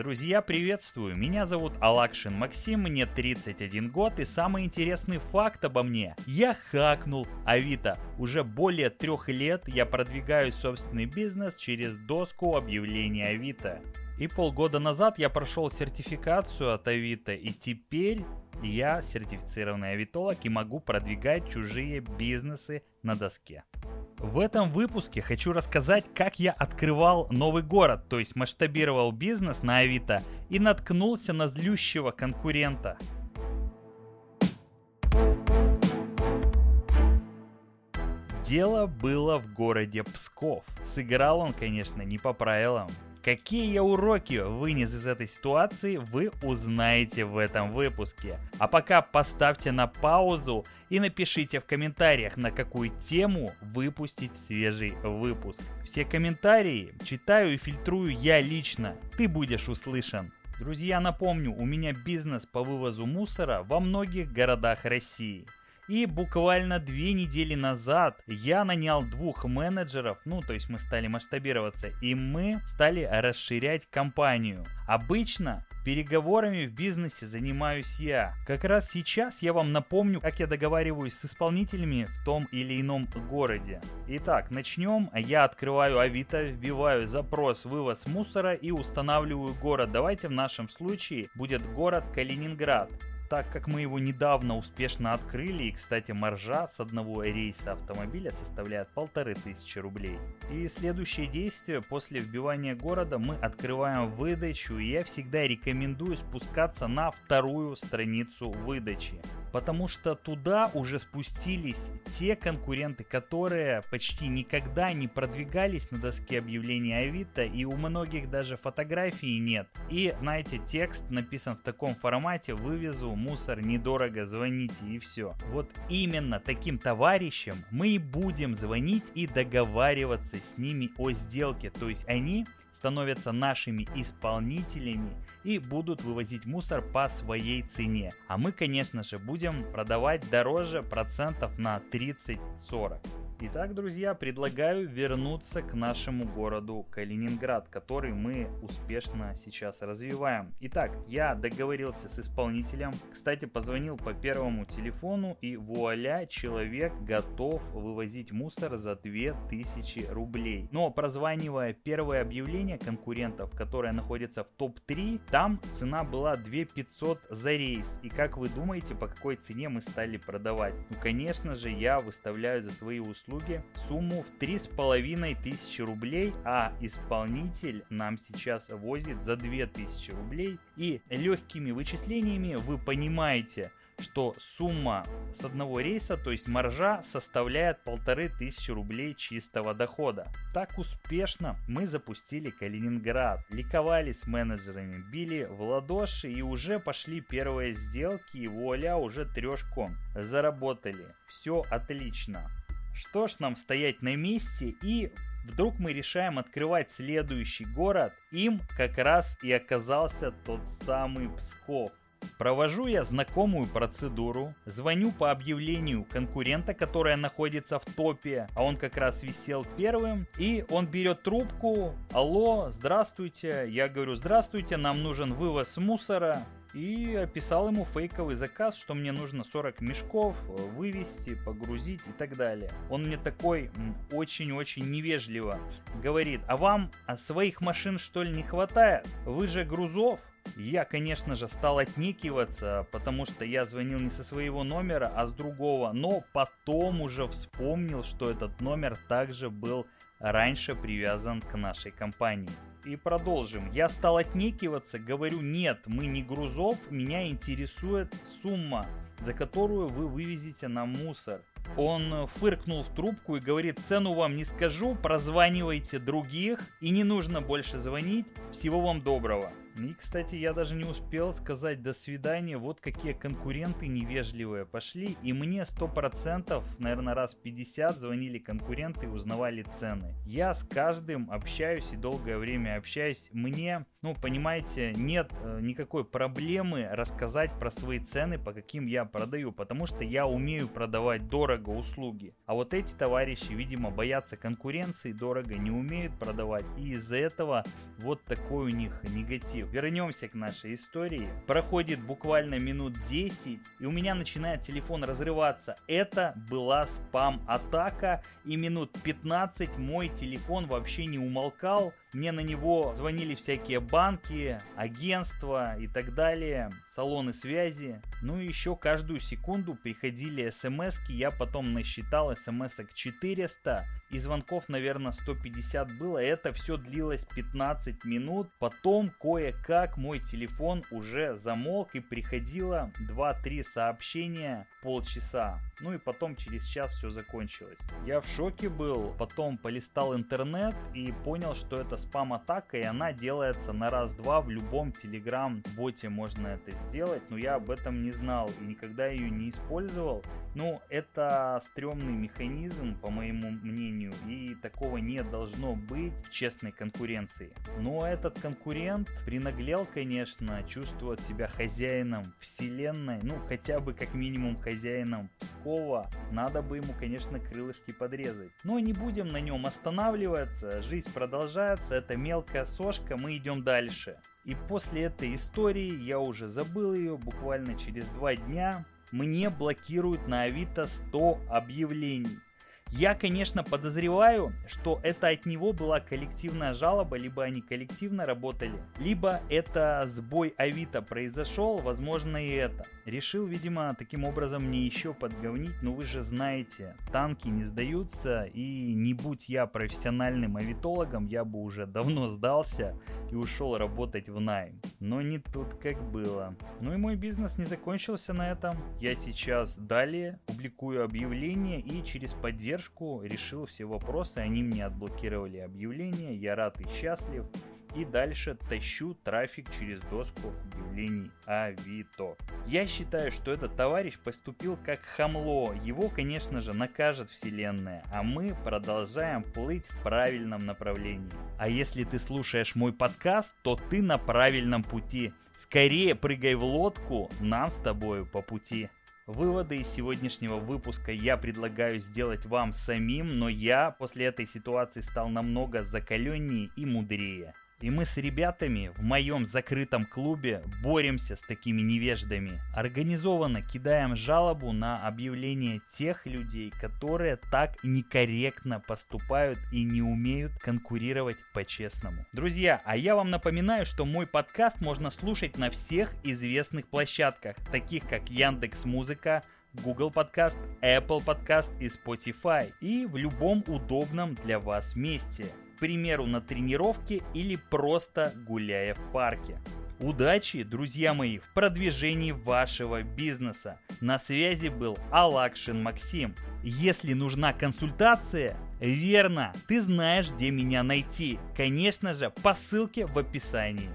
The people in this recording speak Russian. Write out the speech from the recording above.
Друзья, приветствую! Меня зовут Алакшин Максим, мне 31 год и самый интересный факт обо мне. Я хакнул Авито. Уже более трех лет я продвигаю собственный бизнес через доску объявления Авито. И полгода назад я прошел сертификацию от Авито и теперь я сертифицированный авитолог и могу продвигать чужие бизнесы на доске. В этом выпуске хочу рассказать, как я открывал новый город, то есть масштабировал бизнес на Авито и наткнулся на злющего конкурента. Дело было в городе Псков. Сыграл он, конечно, не по правилам. Какие я уроки вынес из этой ситуации, вы узнаете в этом выпуске. А пока поставьте на паузу и напишите в комментариях, на какую тему выпустить свежий выпуск. Все комментарии читаю и фильтрую я лично. Ты будешь услышан. Друзья, напомню, у меня бизнес по вывозу мусора во многих городах России. И буквально две недели назад я нанял двух менеджеров, ну то есть мы стали масштабироваться, и мы стали расширять компанию. Обычно переговорами в бизнесе занимаюсь я. Как раз сейчас я вам напомню, как я договариваюсь с исполнителями в том или ином городе. Итак, начнем. Я открываю Авито, вбиваю запрос вывоз мусора и устанавливаю город. Давайте в нашем случае будет город Калининград так как мы его недавно успешно открыли, и, кстати, маржа с одного рейса автомобиля составляет полторы тысячи рублей. И следующее действие, после вбивания города мы открываем выдачу, и я всегда рекомендую спускаться на вторую страницу выдачи потому что туда уже спустились те конкуренты, которые почти никогда не продвигались на доске объявлений Авито, и у многих даже фотографий нет. И, знаете, текст написан в таком формате, вывезу мусор недорого, звоните и все. Вот именно таким товарищам мы и будем звонить и договариваться с ними о сделке, то есть они становятся нашими исполнителями и будут вывозить мусор по своей цене. А мы, конечно же, будем продавать дороже процентов на 30-40. Итак, друзья, предлагаю вернуться к нашему городу Калининград, который мы успешно сейчас развиваем. Итак, я договорился с исполнителем, кстати, позвонил по первому телефону и вуаля, человек готов вывозить мусор за 2000 рублей. Но прозванивая первое объявление конкурентов, которое находится в топ-3, там цена была 2500 за рейс. И как вы думаете, по какой цене мы стали продавать? Ну, конечно же, я выставляю за свои услуги услуги сумму в три с половиной тысячи рублей, а исполнитель нам сейчас возит за две тысячи рублей. И легкими вычислениями вы понимаете, что сумма с одного рейса, то есть маржа, составляет полторы тысячи рублей чистого дохода. Так успешно мы запустили Калининград, ликовали с менеджерами, били в ладоши и уже пошли первые сделки и вуаля уже трешку заработали. Все отлично. Что ж нам стоять на месте и вдруг мы решаем открывать следующий город. Им как раз и оказался тот самый Псков. Провожу я знакомую процедуру, звоню по объявлению конкурента, которая находится в топе, а он как раз висел первым, и он берет трубку, алло, здравствуйте, я говорю, здравствуйте, нам нужен вывоз мусора, и описал ему фейковый заказ, что мне нужно 40 мешков э, вывести, погрузить и так далее. Он мне такой очень-очень невежливо говорит, а вам а своих машин что ли не хватает? Вы же грузов? Я, конечно же, стал отнекиваться, потому что я звонил не со своего номера, а с другого. Но потом уже вспомнил, что этот номер также был раньше привязан к нашей компании. И продолжим. Я стал отнекиваться, говорю, нет, мы не грузов, меня интересует сумма, за которую вы вывезете нам мусор. Он фыркнул в трубку и говорит, цену вам не скажу, прозванивайте других и не нужно больше звонить. Всего вам доброго. И, кстати, я даже не успел сказать до свидания, вот какие конкуренты невежливые пошли, и мне 100%, наверное, раз 50 звонили конкуренты и узнавали цены. Я с каждым общаюсь и долгое время общаюсь. Мне, ну, понимаете, нет э, никакой проблемы рассказать про свои цены, по каким я продаю, потому что я умею продавать дорого услуги. А вот эти товарищи, видимо, боятся конкуренции, дорого не умеют продавать, и из-за этого вот такой у них негатив. Вернемся к нашей истории. Проходит буквально минут 10, и у меня начинает телефон разрываться. Это была спам-атака, и минут 15 мой телефон вообще не умолкал. Мне на него звонили всякие банки, агентства и так далее, салоны связи. Ну и еще каждую секунду приходили смс я потом насчитал смс 400 и звонков, наверное, 150 было. Это все длилось 15 минут. Потом кое-как мой телефон уже замолк и приходило 2-3 сообщения полчаса. Ну и потом через час все закончилось. Я в шоке был, потом полистал интернет и понял, что это спам-атака, и она делается на раз-два в любом телеграм-боте можно это сделать, но я об этом не знал и никогда ее не использовал. Ну, это стрёмный механизм, по моему мнению, и такого не должно быть в честной конкуренции. Но этот конкурент принаглел, конечно, чувствует себя хозяином вселенной, ну, хотя бы как минимум хозяином Пскова. Надо бы ему, конечно, крылышки подрезать. Но не будем на нем останавливаться, жизнь продолжается, это мелкая сошка, мы идем дальше. И после этой истории я уже забыл ее буквально через два дня мне блокируют на Авито 100 объявлений. Я, конечно, подозреваю, что это от него была коллективная жалоба, либо они коллективно работали, либо это сбой Авито произошел, возможно и это. Решил, видимо, таким образом мне еще подговнить, но вы же знаете, танки не сдаются, и не будь я профессиональным авитологом, я бы уже давно сдался и ушел работать в найм. Но не тут как было. Ну и мой бизнес не закончился на этом. Я сейчас далее публикую объявления и через поддержку поддержку, решил все вопросы, они мне отблокировали объявления, я рад и счастлив. И дальше тащу трафик через доску объявлений Авито. Я считаю, что этот товарищ поступил как хамло. Его, конечно же, накажет вселенная. А мы продолжаем плыть в правильном направлении. А если ты слушаешь мой подкаст, то ты на правильном пути. Скорее прыгай в лодку, нам с тобою по пути. Выводы из сегодняшнего выпуска я предлагаю сделать вам самим, но я после этой ситуации стал намного закаленнее и мудрее. И мы с ребятами в моем закрытом клубе боремся с такими невеждами. Организованно кидаем жалобу на объявление тех людей, которые так некорректно поступают и не умеют конкурировать по-честному. Друзья, а я вам напоминаю, что мой подкаст можно слушать на всех известных площадках, таких как Яндекс Музыка, Google Подкаст, Apple Подкаст и Spotify и в любом удобном для вас месте примеру, на тренировке или просто гуляя в парке. Удачи, друзья мои, в продвижении вашего бизнеса. На связи был Алакшин Максим. Если нужна консультация, верно, ты знаешь, где меня найти. Конечно же, по ссылке в описании.